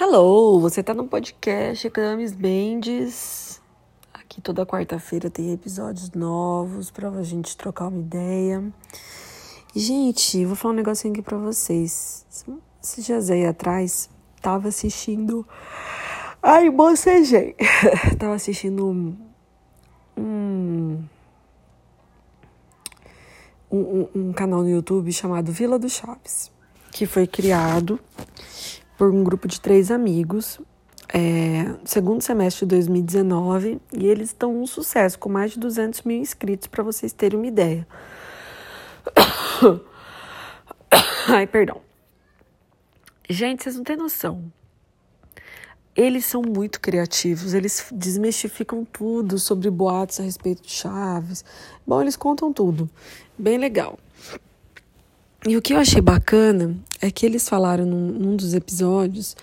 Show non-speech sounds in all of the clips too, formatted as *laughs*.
Hello, você tá no podcast Camis Mendes. Aqui toda quarta-feira tem episódios novos pra gente trocar uma ideia. Gente, vou falar um negocinho aqui pra vocês. Esses dias aí atrás, tava assistindo. Ai, bocejei. *laughs* tava assistindo um. Um, um, um canal no YouTube chamado Vila do Chaves, que foi criado por um grupo de três amigos, é, segundo semestre de 2019, e eles estão um sucesso, com mais de 200 mil inscritos, para vocês terem uma ideia. *coughs* Ai, perdão. Gente, vocês não têm noção. Eles são muito criativos, eles desmistificam tudo sobre boatos a respeito de Chaves. Bom, eles contam tudo. Bem legal. E o que eu achei bacana é que eles falaram num, num dos episódios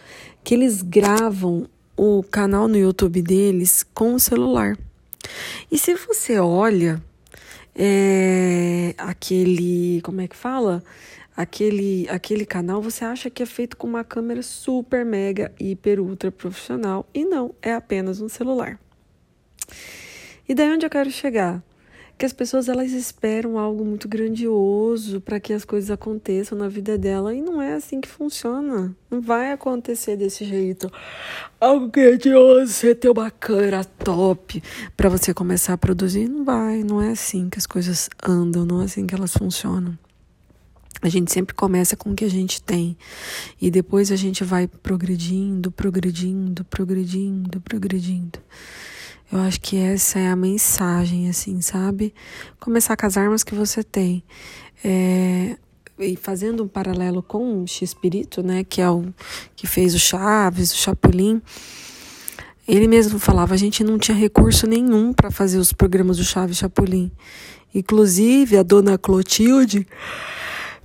que eles gravam o canal no YouTube deles com o celular. E se você olha é, aquele, como é que fala? Aquele, aquele canal, você acha que é feito com uma câmera super, mega, hiper, ultra profissional. E não, é apenas um celular. E daí onde eu quero chegar? Que as pessoas elas esperam algo muito grandioso para que as coisas aconteçam na vida dela e não é assim que funciona. Não vai acontecer desse jeito. Algo grandioso, você ter uma câmera top para você começar a produzir, não vai, não é assim que as coisas andam, não é assim que elas funcionam. A gente sempre começa com o que a gente tem e depois a gente vai progredindo, progredindo, progredindo, progredindo. Eu acho que essa é a mensagem, assim, sabe? Começar com as armas que você tem. É, e fazendo um paralelo com o X-Espírito, né? Que é o que fez o Chaves, o Chapolin. Ele mesmo falava, a gente não tinha recurso nenhum para fazer os programas do Chaves Chapolin. Inclusive, a dona Clotilde,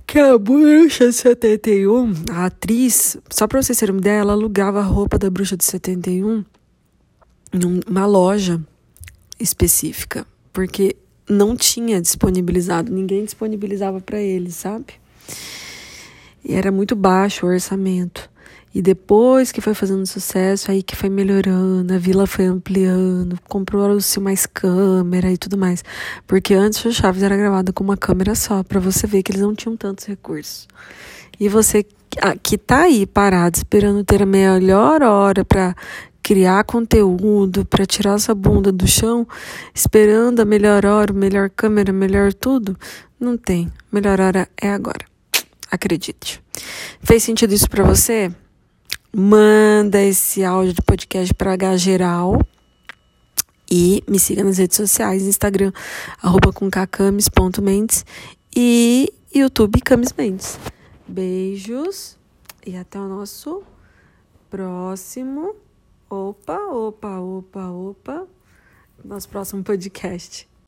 que é a bruxa de 71, a atriz, só para vocês terem uma ideia, ela alugava a roupa da bruxa de 71 numa loja específica, porque não tinha disponibilizado, ninguém disponibilizava para eles, sabe? E era muito baixo o orçamento. E depois que foi fazendo sucesso, aí que foi melhorando, a vila foi ampliando, comprou-se mais câmera e tudo mais. Porque antes o Chaves era gravado com uma câmera só, para você ver que eles não tinham tantos recursos. E você que tá aí parado esperando ter a melhor hora para criar conteúdo, para tirar essa bunda do chão, esperando a melhor hora, melhor câmera, melhor tudo, não tem. Melhor hora é agora. Acredite. Fez sentido isso para você? Manda esse áudio de podcast para H geral. E me siga nas redes sociais, Instagram, arroba com cacamis.mendes e YouTube Camis Mendes. Beijos e até o nosso próximo Opa, opa, opa, opa. Nosso próximo podcast.